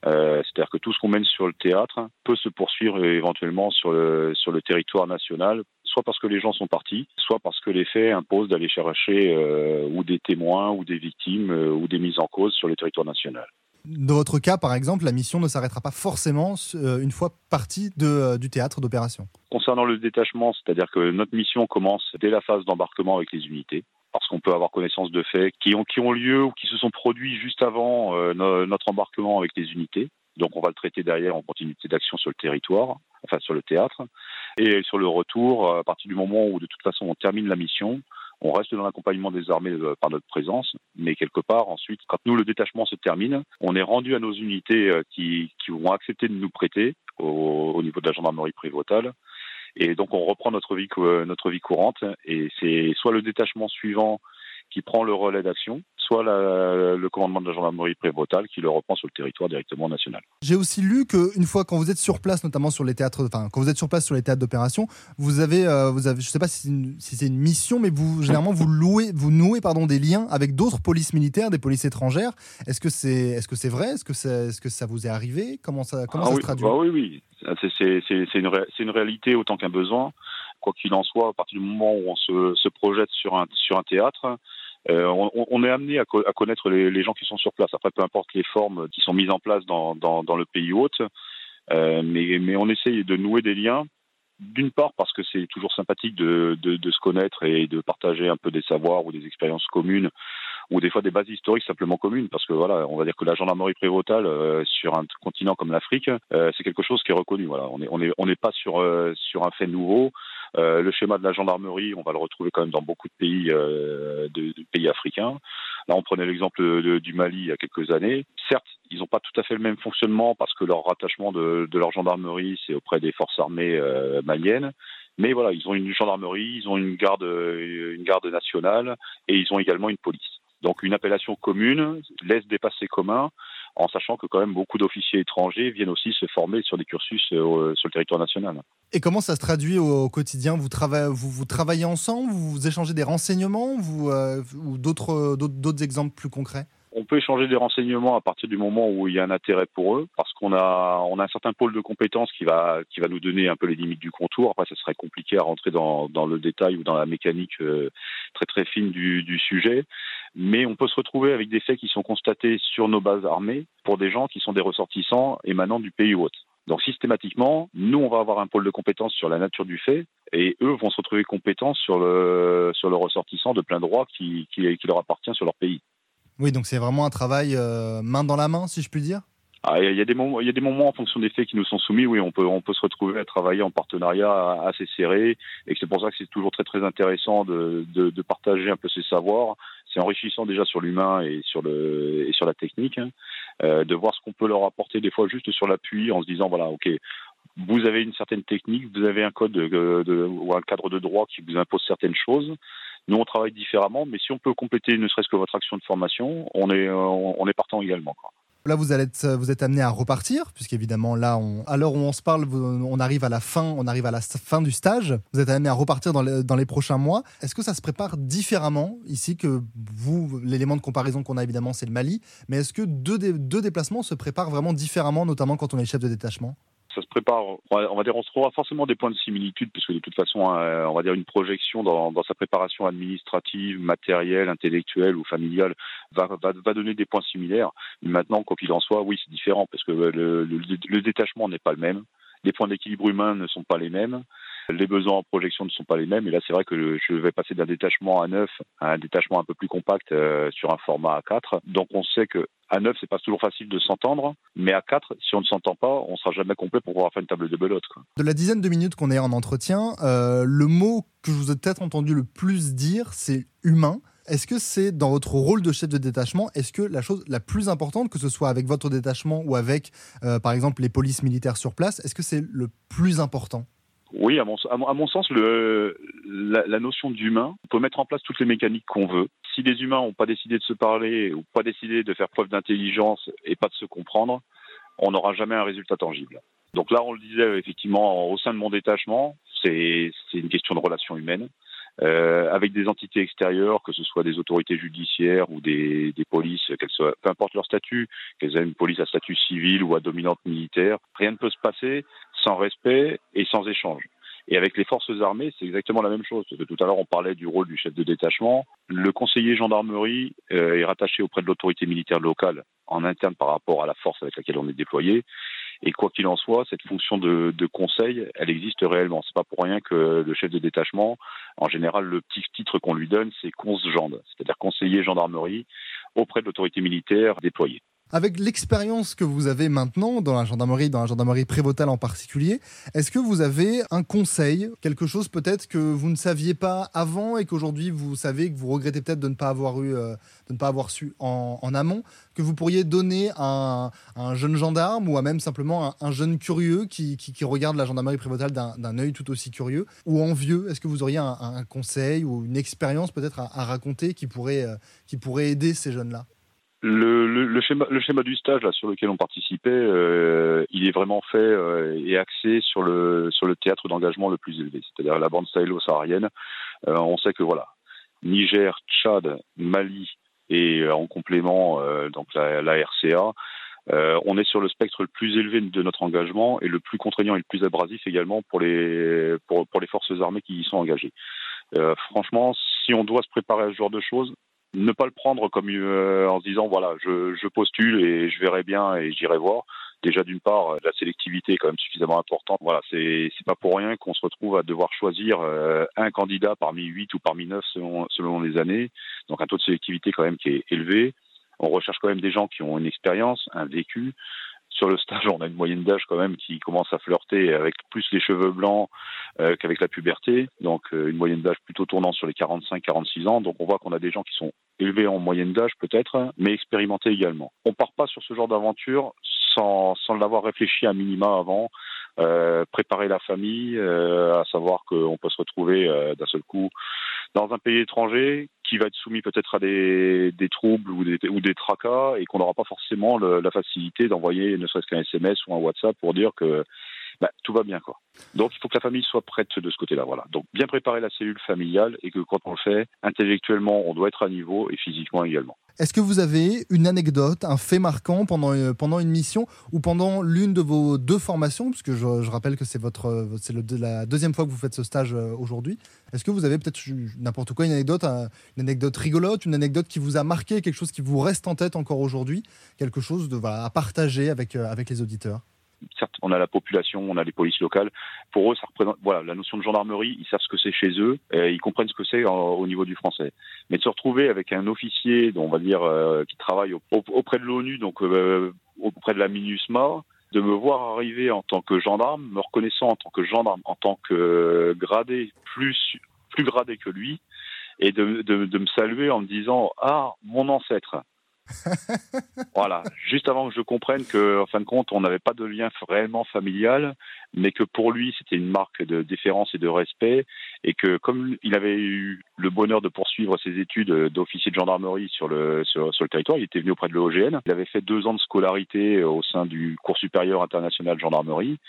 Speaker 8: Euh, C'est-à-dire que tout ce qu'on mène sur le théâtre peut se poursuivre éventuellement sur le, sur le territoire national, soit parce que les gens sont partis, soit parce que les faits imposent d'aller chercher euh, ou des témoins ou des victimes euh, ou des mises en cause sur le territoire national.
Speaker 3: Dans votre cas, par exemple, la mission ne s'arrêtera pas forcément euh, une fois partie euh, du théâtre d'opération.
Speaker 8: Concernant le détachement, c'est-à-dire que notre mission commence dès la phase d'embarquement avec les unités parce qu'on peut avoir connaissance de faits qui ont, lieu ou qui se sont produits juste avant euh, no, notre embarquement avec les unités. Donc on va le traiter derrière en continuité d'action sur le territoire, enfin sur le théâtre. Et sur le retour, à partir du moment où de toute façon on termine la mission, on reste dans l'accompagnement des armées euh, par notre présence, mais quelque part ensuite, quand nous le détachement se termine, on est rendu à nos unités euh, qui, qui vont accepter de nous prêter au, au niveau de la gendarmerie prévotale. Et donc on reprend notre vie, euh, notre vie courante, et c'est soit le détachement suivant qui prend le relais d'action, soit la, le commandement de la gendarmerie prévotale qui le reprend sur le territoire directement national.
Speaker 3: J'ai aussi lu qu'une fois quand vous êtes sur place, notamment sur les théâtres, enfin quand vous êtes sur place sur les théâtres d'opération, vous avez, euh, vous avez, je sais pas si c'est une, si une, mission, mais vous généralement vous louez, vous nouez pardon des liens avec d'autres polices militaires, des polices étrangères. Est-ce que c'est, est-ce que c'est vrai? Est-ce que ça vous est arrivé? Comment ça, comment
Speaker 8: ah
Speaker 3: ça
Speaker 8: oui,
Speaker 3: se traduit?
Speaker 8: bah Oui, oui, c'est, c'est une, ré, une réalité autant qu'un besoin. Quoi qu'il en soit, à partir du moment où on se, se projette sur un, sur un théâtre, euh, on, est amené à, co à connaître les, gens qui sont sur place. Après, peu importe les formes qui sont mises en place dans, le pays hôte, euh, mais, on essaye de nouer des liens. D'une part parce que c'est toujours sympathique de, se connaître et de partager un peu des savoirs ou des expériences communes ou des fois des bases historiques simplement communes parce que voilà on va dire que la gendarmerie prévotale euh, sur un continent comme l'Afrique c'est quelque chose qui est reconnu on est on est on n'est pas sur un fait nouveau euh, le schéma de la gendarmerie, on va le retrouver quand même dans beaucoup de pays, euh, pays africains. Là, on prenait l'exemple du Mali il y a quelques années. Certes, ils n'ont pas tout à fait le même fonctionnement parce que leur rattachement de, de leur gendarmerie, c'est auprès des forces armées euh, maliennes. Mais voilà, ils ont une gendarmerie, ils ont une garde, garde nationale et ils ont également une police. Donc une appellation commune laisse dépasser commun en sachant que quand même beaucoup d'officiers étrangers viennent aussi se former sur des cursus euh, sur le territoire national.
Speaker 3: Et comment ça se traduit au, quotidien? Vous, vous, travaillez ensemble, vous, échangez des renseignements? Euh, ou d'autres exemples plus concrets?
Speaker 8: On peut échanger des renseignements à partir du moment où il y a un intérêt pour eux, parce qu'on a, on a un certain pôle de compétences qui va, nous donner un peu les limites du contour. Après, ça serait compliqué à rentrer dans, le détail ou dans la mécanique euh, très très fine du, sujet. Mais on peut se retrouver avec des faits qui sont constatés sur nos bases armées pour des gens qui sont des ressortissants émanant du pays hôte. Donc systématiquement, nous, on va avoir un pôle de compétences sur la nature du fait, et eux vont se retrouver compétents sur le, sur le ressortissant de plein droit qui, leur appartient sur leur pays.
Speaker 3: Oui, donc c'est vraiment un travail euh, main dans la main, si je puis dire?
Speaker 8: Ah, il y a des moments, il y a des moments en fonction des faits qui nous sont soumis. Oui, on peut, on peut se retrouver à travailler en partenariat assez serré, et c'est pour ça que c'est toujours très très intéressant de, de, de, partager un peu ces savoirs. C'est enrichissant déjà sur l'humain et sur et sur la technique, de voir ce qu'on peut leur apporter des fois juste sur l'appui en se disant voilà ok vous avez une certaine technique, vous avez un code de, ou un cadre de droit qui vous impose certaines choses. Nous, on travaille différemment, mais si on peut compléter ne serait-ce que votre action de formation, on est, on est partant également. Quoi.
Speaker 3: Là, vous, êtes amené à repartir, puisqu'évidemment, là, à l'heure où on se parle, on arrive à la fin, on arrive à la fin du stage. Vous êtes amené à repartir dans les, prochains mois. Est-ce que ça se prépare différemment ici que vous L'élément de comparaison qu'on a évidemment, c'est le Mali. Mais est-ce que deux déplacements se préparent vraiment différemment, notamment quand on est chef de détachement?
Speaker 8: Ça se prépare, on va dire, on se trouvera forcément des points de similitude, puisque de toute façon, euh, on va dire une projection dans, sa préparation administrative, matérielle, intellectuelle ou familiale va, donner des points similaires. Maintenant, quoi qu'il en soit, oui, c'est différent, parce que le détachement n'est pas le même, les points d'équilibre humain ne sont pas les mêmes les besoins en projection ne sont pas les mêmes. Et là, c'est vrai que je vais passer d'un détachement à 9 à un détachement un peu plus compact euh, sur un format A4. Donc, on sait que à 9, c'est pas toujours facile de s'entendre, mais à 4, si on ne s'entend pas, on sera jamais complet pour pouvoir faire une table de belote.
Speaker 3: De la dizaine de minutes qu'on est en entretien, euh, le mot que je vous ai peut-être entendu le plus dire, c'est humain. Est-ce que c'est dans votre rôle de chef de détachement, est-ce que la chose la plus importante, que ce soit avec votre détachement ou avec, euh, par exemple, les polices militaires sur place, est-ce que c'est le plus important?
Speaker 8: Oui, à mon, à mon, sens, la, notion d'humain, on peut mettre en place toutes les mécaniques qu'on veut. Si les humains n'ont pas décidé de se parler ou pas décidé de faire preuve d'intelligence et pas de se comprendre, on n'aura jamais un résultat tangible. Donc là, on le disait effectivement au sein de mon détachement, c'est une question de relations humaines. Euh, avec des entités extérieures, que ce soit des autorités judiciaires ou des, des polices, qu'elles soient, peu importe leur statut, qu'elles aient une police à statut civil ou à dominante militaire, rien ne peut se passer sans respect et sans échange. Et avec les forces armées, c'est exactement la même chose. Tout à l'heure, on parlait du rôle du chef de détachement. Le conseiller gendarmerie euh, est rattaché auprès de l'autorité militaire locale en interne par rapport à la force avec laquelle on est déployé. Et quoi qu'il en soit, cette fonction de, de conseil, elle existe réellement. C'est pas pour rien que le chef de détachement, en général, le petit titre qu'on lui donne, c'est consgende, c'est-à-dire conseiller gendarmerie auprès de l'autorité militaire déployée.
Speaker 3: Avec l'expérience que vous avez maintenant dans la gendarmerie, dans la gendarmerie prévotale en particulier, est-ce que vous avez un conseil, quelque chose peut-être que vous ne saviez pas avant et qu'aujourd'hui vous savez que vous regrettez peut-être de ne pas avoir eu, euh, de ne pas avoir su en, amont, que vous pourriez donner à un, jeune gendarme ou à même simplement un, jeune curieux qui, regarde la gendarmerie prévotale d'un œil tout aussi curieux ou envieux Est-ce que vous auriez un, conseil ou une expérience peut-être à, raconter euh, qui pourrait aider ces jeunes-là?
Speaker 8: Le, le, schéma, le schéma du stage là, sur lequel on participait, euh, il est vraiment fait euh, et axé sur le, sur le théâtre d'engagement le plus élevé, c'est-à-dire la bande sahélo-saharienne. Euh, on sait que voilà, Niger, Tchad, Mali et en complément donc la, la RCA, on est sur le spectre le plus élevé de notre engagement et le plus contraignant et le plus abrasif également pour les, pour, pour les forces armées qui y sont engagées. franchement, si on doit se préparer à ce genre de choses, ne pas le prendre comme euh, en se disant voilà je, je, postule et je verrai bien et j'irai voir. Déjà d'une part la sélectivité est quand même suffisamment importante. Voilà c'est c'est pas pour rien qu'on se retrouve à devoir choisir euh, un candidat parmi huit ou parmi neuf selon selon les années. Donc un taux de sélectivité quand même qui est élevé. On recherche quand même des gens qui ont une expérience, un vécu. Sur le stage, on a une moyenne d'âge quand même qui commence à flirter avec plus les cheveux blancs euh, qu'avec la puberté. Donc euh, une moyenne d'âge plutôt tournant sur les 45-46 ans. Donc on voit qu'on a des gens qui sont élevés en moyenne d'âge peut-être, mais expérimentés également. On part pas sur ce genre d'aventure sans, sans l'avoir réfléchi à minima avant. Euh, préparer la famille, à savoir qu'on peut se retrouver d'un seul coup dans un pays étranger qui va être soumis peut-être à des, troubles ou des, tracas et qu'on n'aura pas forcément la facilité d'envoyer ne serait-ce qu'un SMS ou un WhatsApp pour dire que bah, tout va bien quoi. Donc il faut que la famille soit prête de ce côté-là, voilà. Donc bien préparer la cellule familiale et que quand on le fait, intellectuellement, on doit être à niveau et physiquement également.
Speaker 3: Est-ce que vous avez une anecdote, un fait marquant pendant, euh, pendant une mission ou pendant l'une de vos deux formations, puisque je, je rappelle que c'est la deuxième fois que vous faites ce stage euh, aujourd'hui. Est-ce que vous avez peut-être n'importe quoi, une anecdote, une anecdote rigolote, une anecdote qui vous a marqué, quelque chose qui vous reste en tête encore aujourd'hui, quelque chose à partager avec, euh, avec les auditeurs?
Speaker 8: Certes, on a la population, on a les polices locales. Pour eux, ça représente, voilà, la notion de gendarmerie, ils savent ce que c'est chez eux, et ils comprennent ce que c'est au niveau du français. Mais de se retrouver avec un officier, on va dire, euh, qui travaille auprès de l'ONU, donc euh, auprès de la MINUSMA, de me voir arriver en tant que gendarme, me reconnaissant en tant que gendarme, en tant que gradé, plus, plus gradé que lui, et de, de me saluer en me disant, ah, mon ancêtre. voilà, juste avant que je comprenne que, en fin de compte, on n'avait pas de lien réellement familial, mais que pour lui, c'était une marque de déférence et de respect, et que comme il avait eu le bonheur de poursuivre ses études d'officier de gendarmerie sur le, sur, le territoire, il était venu auprès de l'OGN, il avait fait deux ans de scolarité au sein du cours supérieur international de gendarmerie,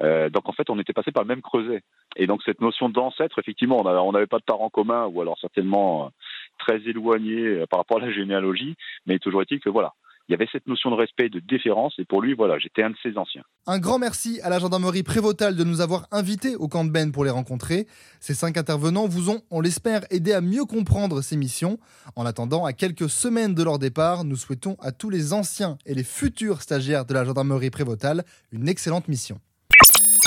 Speaker 8: euh, donc en fait, on était passé par le même creuset. Et donc cette notion d'ancêtre, effectivement, on n'avait pas de parents communs, ou alors certainement très éloignés euh, par rapport à la généalogie, mais toujours est-il que voilà, il y avait cette notion de respect et de déférence, et pour lui, voilà, j'étais un de ses anciens.
Speaker 3: Un grand merci à la gendarmerie prévotale de nous avoir invités au camp de Ben pour les rencontrer. Ces cinq intervenants vous ont, on l'espère, aidé à mieux comprendre ces missions. En attendant, à quelques semaines de leur départ, nous souhaitons à tous les anciens et les futurs stagiaires de la gendarmerie prévotale une excellente mission.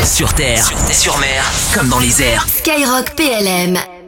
Speaker 1: Sur terre, sur mer, comme dans les airs.
Speaker 9: Skyrock PLM.